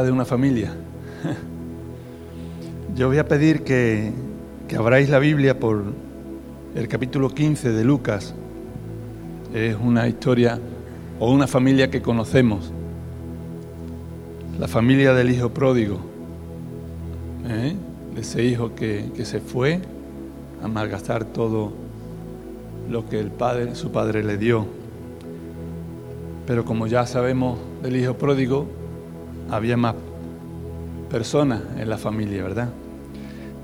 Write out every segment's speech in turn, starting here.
de una familia. Yo voy a pedir que, que abráis la Biblia por el capítulo 15 de Lucas. Es una historia o una familia que conocemos. La familia del hijo pródigo. ¿eh? De ese hijo que, que se fue a malgastar todo lo que el padre, su padre le dio. Pero como ya sabemos del hijo pródigo, había más personas en la familia, ¿verdad?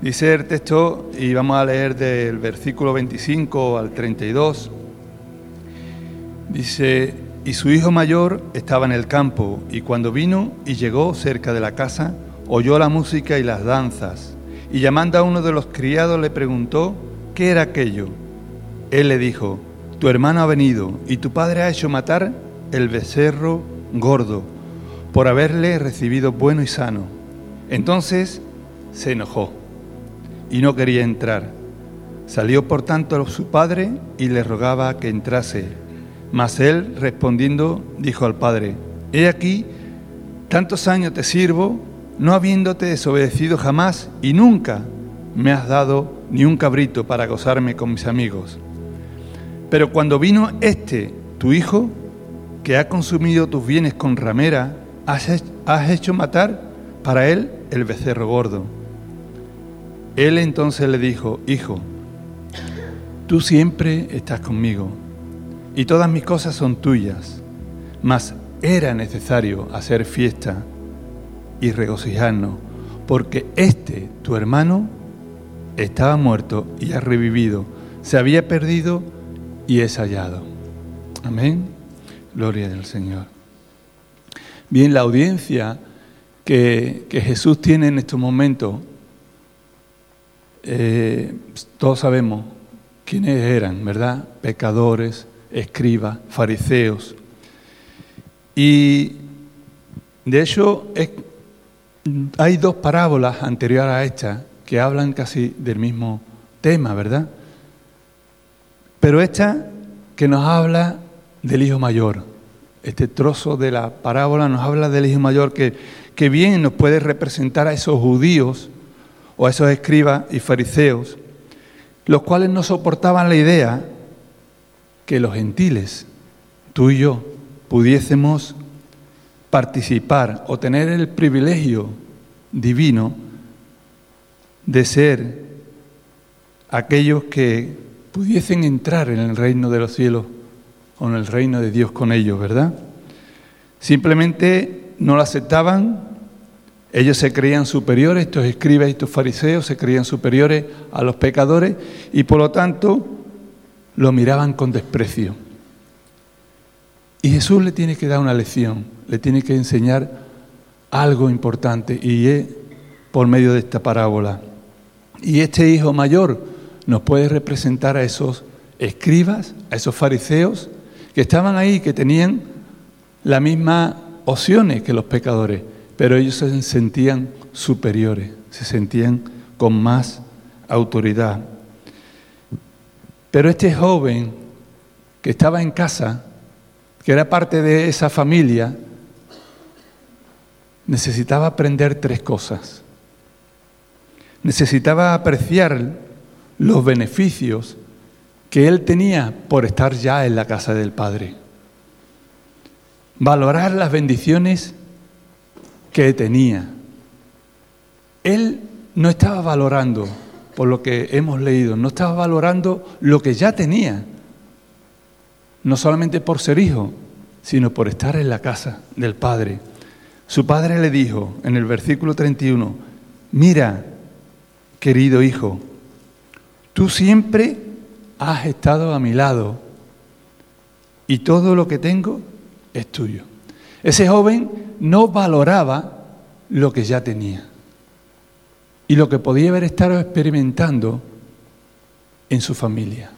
Dice el texto, y vamos a leer del versículo 25 al 32, dice, y su hijo mayor estaba en el campo, y cuando vino y llegó cerca de la casa, oyó la música y las danzas, y llamando a uno de los criados le preguntó, ¿qué era aquello? Él le dijo, tu hermano ha venido, y tu padre ha hecho matar el becerro gordo, por haberle recibido bueno y sano. Entonces se enojó y no quería entrar. Salió por tanto su padre y le rogaba que entrase. Mas él, respondiendo, dijo al padre, He aquí, tantos años te sirvo, no habiéndote desobedecido jamás, y nunca me has dado ni un cabrito para gozarme con mis amigos. Pero cuando vino este, tu hijo, que ha consumido tus bienes con ramera, has hecho matar para él el becerro gordo. Él entonces le dijo, Hijo, tú siempre estás conmigo y todas mis cosas son tuyas, mas era necesario hacer fiesta y regocijarnos, porque este, tu hermano, estaba muerto y ha revivido, se había perdido y es hallado. Amén. Gloria del Señor. Bien, la audiencia que, Jesús tiene en estos momentos eh, todos sabemos quiénes eran, ¿verdad? Pecadores, escribas, fariseos. Y de hecho hay dos parábolas anteriores a esta que hablan casi del mismo tema, ¿verdad? Pero esta que nos habla del hijo mayor, este trozo de la parábola nos habla del hijo mayor que, bien nos puede representar a esos judíos o a esos escribas y fariseos, los cuales no soportaban la idea que los gentiles, tú y yo, pudiésemos participar o tener el privilegio divino de ser aquellos que pudiesen entrar en el reino de los cielos en el reino de Dios con ellos, ¿verdad? Simplemente no lo aceptaban ellos se creían superiores, estos escribas y estos fariseos se creían superiores a los pecadores y por lo tanto lo miraban con desprecio. Y Jesús le tiene que dar una lección, le tiene que enseñar algo importante y es por medio de esta parábola. Y este hijo mayor nos puede representar a esos escribas, a esos fariseos que estaban ahí, que tenían las mismas opciones que los pecadores pero ellos se sentían superiores, se sentían con más autoridad. Pero este joven que estaba en casa, que era parte de esa familia, necesitaba aprender tres cosas. Necesitaba apreciar los beneficios que él tenía por estar ya en la casa del Padre. Valorar las bendiciones que tenía. Él no estaba valorando, por lo que hemos leído, no estaba valorando lo que ya tenía, no solamente por ser hijo, sino por estar en la casa del Padre. Su padre le dijo en el versículo 31, mira, querido hijo, tú siempre has estado a mi lado y todo lo que tengo es tuyo. Ese joven no valoraba lo que ya tenía y lo que podía haber estado experimentando en su familia.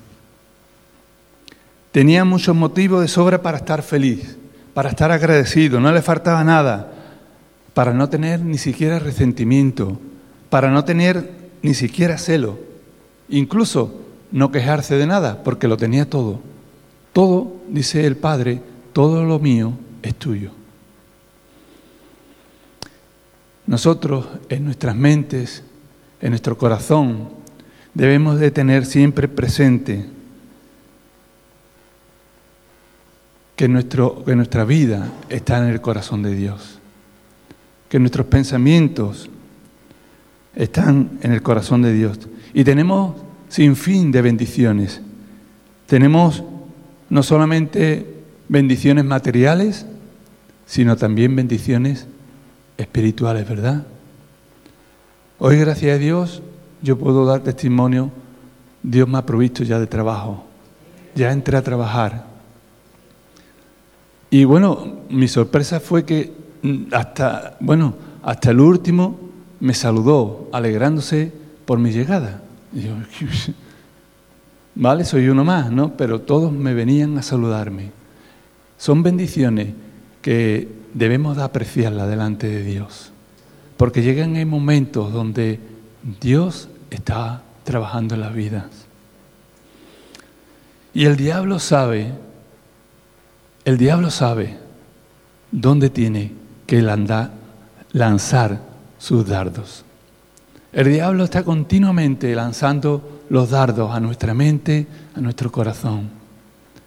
Tenía muchos motivos de sobra para estar feliz, para estar agradecido, no le faltaba nada, para no tener ni siquiera resentimiento, para no tener ni siquiera celo, incluso no quejarse de nada, porque lo tenía todo. Todo, dice el Padre, todo lo mío es tuyo. nosotros en nuestras mentes, en nuestro corazón, debemos de tener siempre presente que, nuestro, que nuestra vida está en el corazón de Dios, que nuestros pensamientos están en el corazón de Dios. Y tenemos sin fin de bendiciones. Tenemos no solamente bendiciones materiales, sino también bendiciones espirituales, ¿verdad? Hoy, gracias a Dios, yo puedo dar testimonio, Dios me ha provisto ya de trabajo, ya entré a trabajar. Y bueno, mi sorpresa fue que hasta, bueno, hasta el último me saludó, alegrándose por mi llegada. Vale, soy uno más, ¿no? Pero todos me venían a saludarme. Son bendiciones que debemos de apreciarlas delante de Dios. Porque llegan en momentos donde Dios está trabajando en las vidas. Y el diablo sabe, el diablo sabe dónde tiene que lanzar sus dardos. El diablo está continuamente lanzando los dardos a nuestra mente, a nuestro corazón.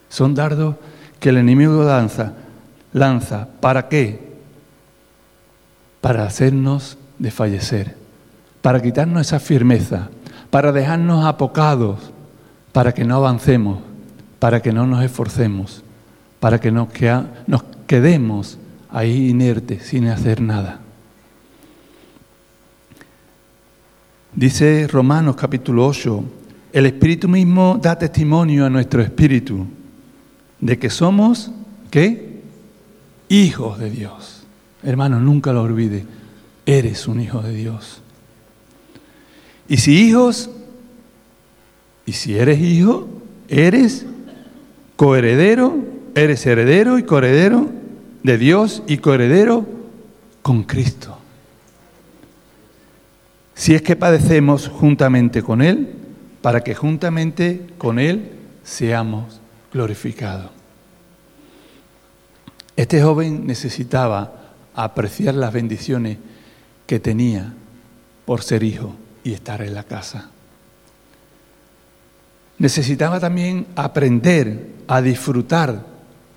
Son dardos que el enemigo lanza, lanza, ¿para qué? Para hacernos desfallecer, para quitarnos esa firmeza, para dejarnos apocados, para que no avancemos, para que no nos esforcemos, para que nos, quedemos ahí inertes, sin hacer nada. Dice Romanos capítulo 8, el Espíritu mismo da testimonio a nuestro espíritu de que somos, ¿qué? Hijos de Dios. Hermano, nunca lo olvide, eres un hijo de Dios. Y si hijos, y si eres hijo, eres coheredero, eres heredero y coheredero de Dios y coheredero con Cristo. Si es que padecemos juntamente con Él, para que juntamente con Él seamos glorificado. Este joven necesitaba apreciar las bendiciones que tenía por ser hijo y estar en la casa. Necesitaba también aprender a disfrutar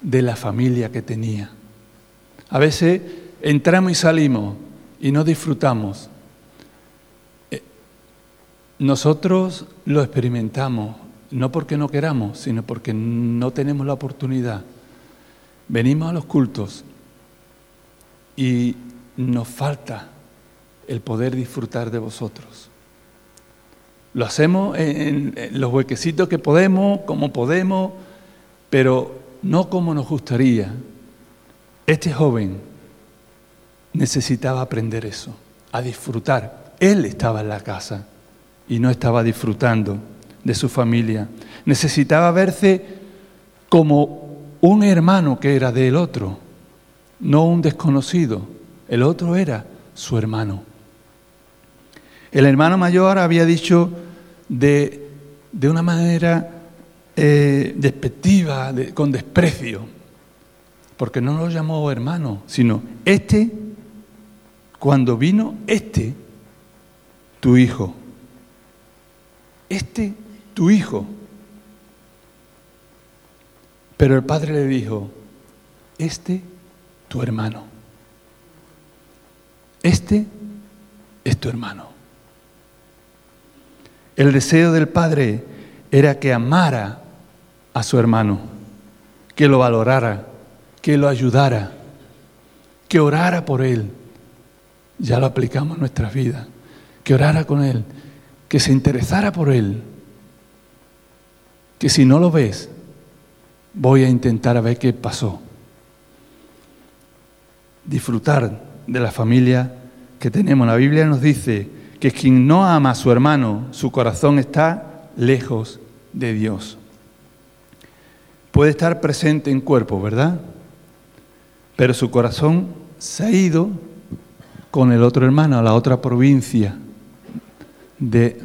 de la familia que tenía. A veces entramos y salimos y no disfrutamos. Nosotros lo experimentamos no porque no queramos, sino porque no tenemos la oportunidad. Venimos a los cultos y nos falta el poder disfrutar de vosotros. Lo hacemos en, los huequecitos que podemos, como podemos, pero no como nos gustaría. Este joven necesitaba aprender eso, a disfrutar. Él estaba en la casa y no estaba disfrutando de su familia. Necesitaba verse como un hermano que era del otro, no un desconocido. El otro era su hermano. El hermano mayor había dicho de, de una manera eh, despectiva, con desprecio, porque no lo llamó hermano, sino este, cuando vino este, tu hijo. Este tu hijo. Pero el padre le dijo, este tu hermano. Este es tu hermano. El deseo del padre era que amara a su hermano, que lo valorara, que lo ayudara, que orara por él. Ya lo aplicamos en nuestras vidas. Que orara con él, que se interesara por él que si no lo ves, voy a intentar a ver qué pasó. Disfrutar de la familia que tenemos. La Biblia nos dice que quien no ama a su hermano, su corazón está lejos de Dios. Puede estar presente en cuerpo, ¿verdad? Pero su corazón se ha ido con el otro hermano a la otra provincia de,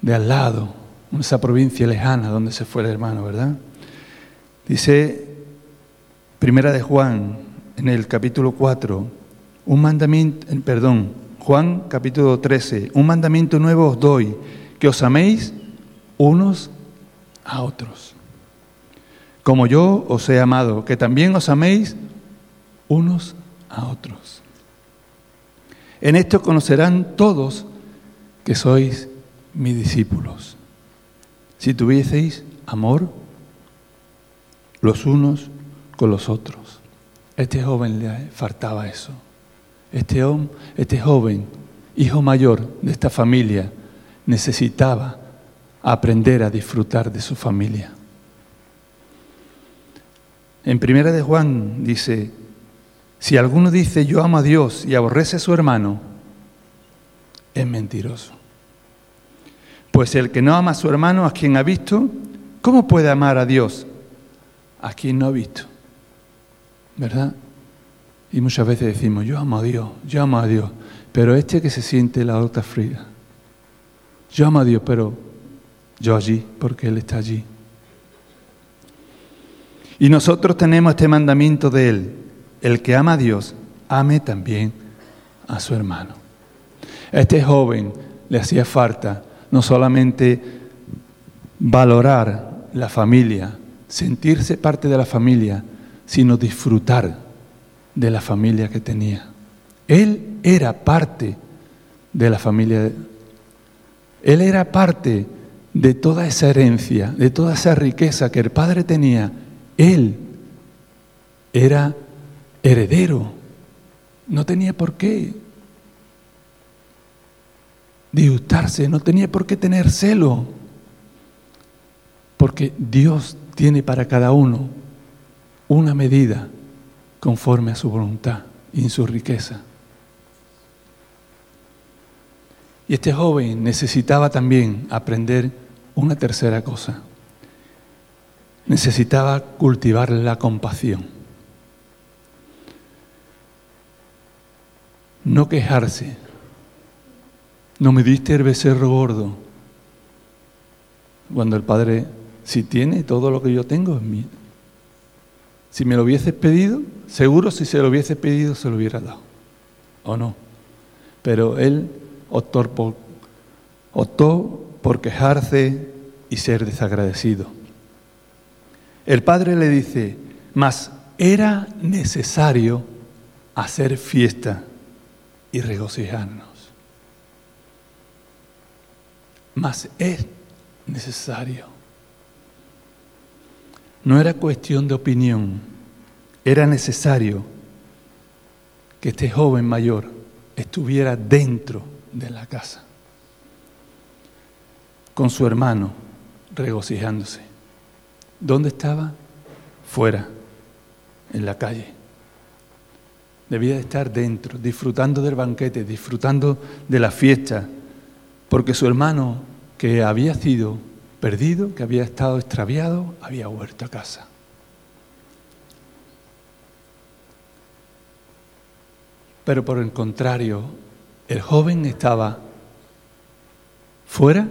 de al lado esa provincia lejana donde se fue el hermano, ¿verdad? Dice Primera de Juan, en el capítulo 4, un mandamiento, perdón, Juan capítulo 13, un mandamiento nuevo os doy, que os améis unos a otros. Como yo os he amado, que también os améis unos a otros. En esto conocerán todos que sois mis discípulos. Si tuvieseis amor los unos con los otros. Este joven le faltaba eso. Este, este joven, hijo mayor de esta familia, necesitaba aprender a disfrutar de su familia. En primera de Juan dice, si alguno dice yo amo a Dios y aborrece a su hermano, es mentiroso. Pues el que no ama a su hermano, a quien ha visto, ¿cómo puede amar a Dios a quien no ha visto? ¿Verdad? Y muchas veces decimos, yo amo a Dios, yo amo a Dios, pero este que se siente la otra fría, yo amo a Dios, pero yo allí, porque Él está allí. Y nosotros tenemos este mandamiento de Él, el que ama a Dios, ame también a su hermano. A este joven le hacía falta no solamente valorar la familia, sentirse parte de la familia, sino disfrutar de la familia que tenía. Él era parte de la familia. Él era parte de toda esa herencia, de toda esa riqueza que el padre tenía. Él era heredero. No tenía por qué disgustarse, no tenía por qué tener celo, porque Dios tiene para cada uno una medida conforme a su voluntad y en su riqueza. Y este joven necesitaba también aprender una tercera cosa. Necesitaba cultivar la compasión. No quejarse. No me diste el becerro gordo. Cuando el Padre, si tiene todo lo que yo tengo, es mío. Si me lo hubieses pedido, seguro si se lo hubiese pedido, se lo hubiera dado. ¿O no? Pero él optó por, optó por quejarse y ser desagradecido. El Padre le dice, mas era necesario hacer fiesta y regocijarnos. Mas es necesario. No era cuestión de opinión, era necesario que este joven mayor estuviera dentro de la casa, con su hermano, regocijándose. ¿Dónde estaba? Fuera, en la calle. Debía de estar dentro, disfrutando del banquete, disfrutando de la fiesta, porque su hermano, que había sido perdido, que había estado extraviado, había vuelto a casa. Pero por el contrario, el joven estaba fuera,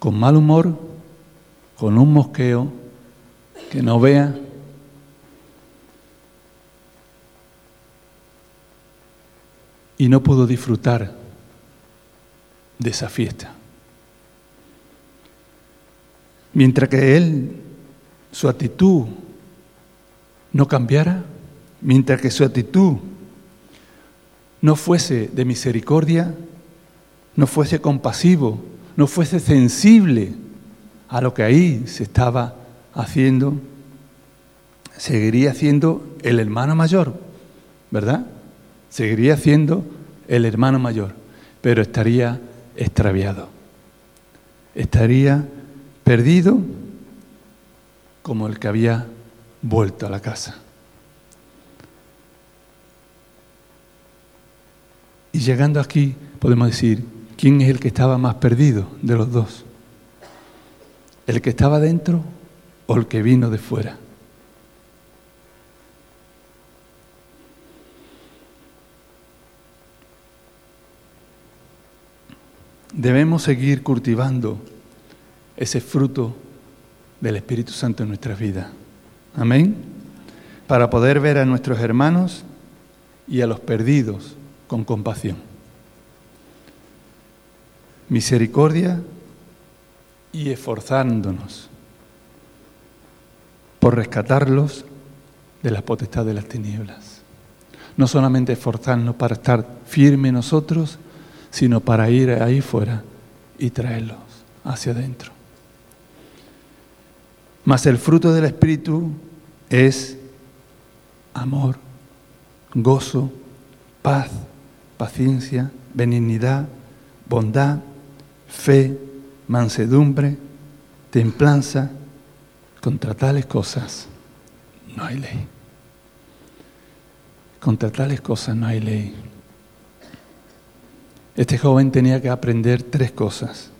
con mal humor, con un mosqueo, que no vea y no pudo disfrutar de esa fiesta. Mientras que él, su actitud no cambiara, mientras que su actitud no fuese de misericordia, no fuese compasivo, no fuese sensible a lo que ahí se estaba haciendo, seguiría siendo el hermano mayor, ¿verdad? Seguiría siendo el hermano mayor, pero estaría extraviado. Estaría perdido como el que había vuelto a la casa. Y llegando aquí podemos decir, ¿quién es el que estaba más perdido de los dos? ¿El que estaba dentro o el que vino de fuera? Debemos seguir cultivando ese fruto del Espíritu Santo en nuestras vidas. Amén. Para poder ver a nuestros hermanos y a los perdidos con compasión. Misericordia y esforzándonos por rescatarlos de la potestad de las tinieblas. No solamente esforzarnos para estar firmes nosotros, sino para ir ahí fuera y traerlos hacia adentro. Mas el fruto del Espíritu es amor, gozo, paz, paciencia, benignidad, bondad, fe, mansedumbre, templanza. Contra tales cosas no hay ley. Contra tales cosas no hay ley. Este joven tenía que aprender tres cosas.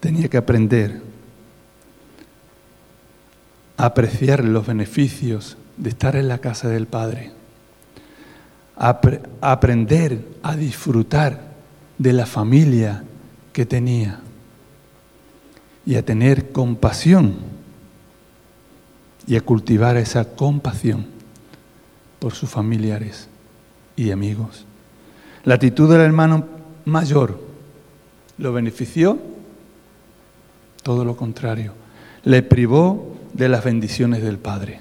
Tenía que aprender a apreciar los beneficios de estar en la casa del Padre. A aprender a disfrutar de la familia que tenía y a tener compasión y a cultivar esa compasión por sus familiares y amigos. La actitud del hermano mayor lo benefició, todo lo contrario, le privó de las bendiciones del Padre,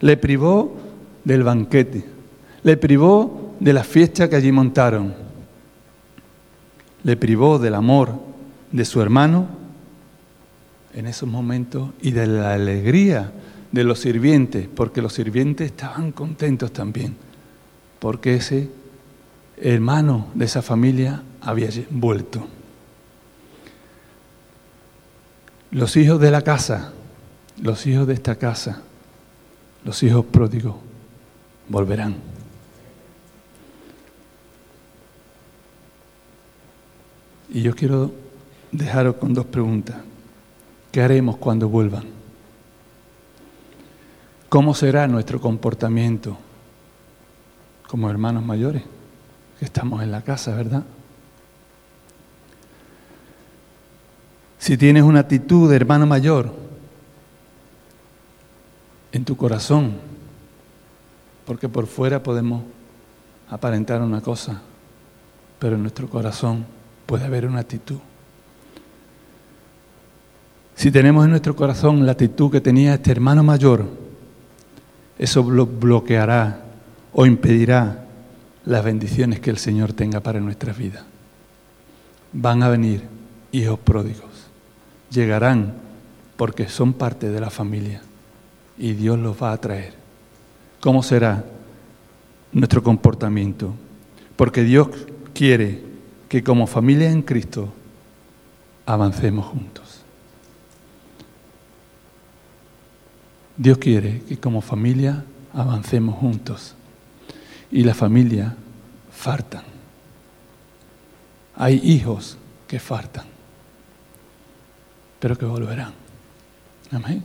le privó del banquete, le privó de la fiesta que allí montaron, le privó del amor de su hermano en esos momentos y de la alegría de los sirvientes, porque los sirvientes estaban contentos también, porque ese hermano de esa familia había vuelto. Los hijos de la casa, los hijos de esta casa, los hijos pródigos, volverán. Y yo quiero dejaros con dos preguntas. ¿Qué haremos cuando vuelvan? ¿Cómo será nuestro comportamiento como hermanos mayores? Estamos en la casa, ¿verdad? Si tienes una actitud de hermano mayor en tu corazón, porque por fuera podemos aparentar una cosa, pero en nuestro corazón puede haber una actitud. Si tenemos en nuestro corazón la actitud que tenía este hermano mayor, eso bloqueará o impedirá las bendiciones que el Señor tenga para nuestras vidas. Van a venir hijos pródigos, llegarán porque son parte de la familia y Dios los va a traer. ¿Cómo será nuestro comportamiento? Porque Dios quiere que como familia en Cristo avancemos juntos. Dios quiere que como familia avancemos juntos. Y la familia faltan. Hay hijos que faltan, pero que volverán. Amén.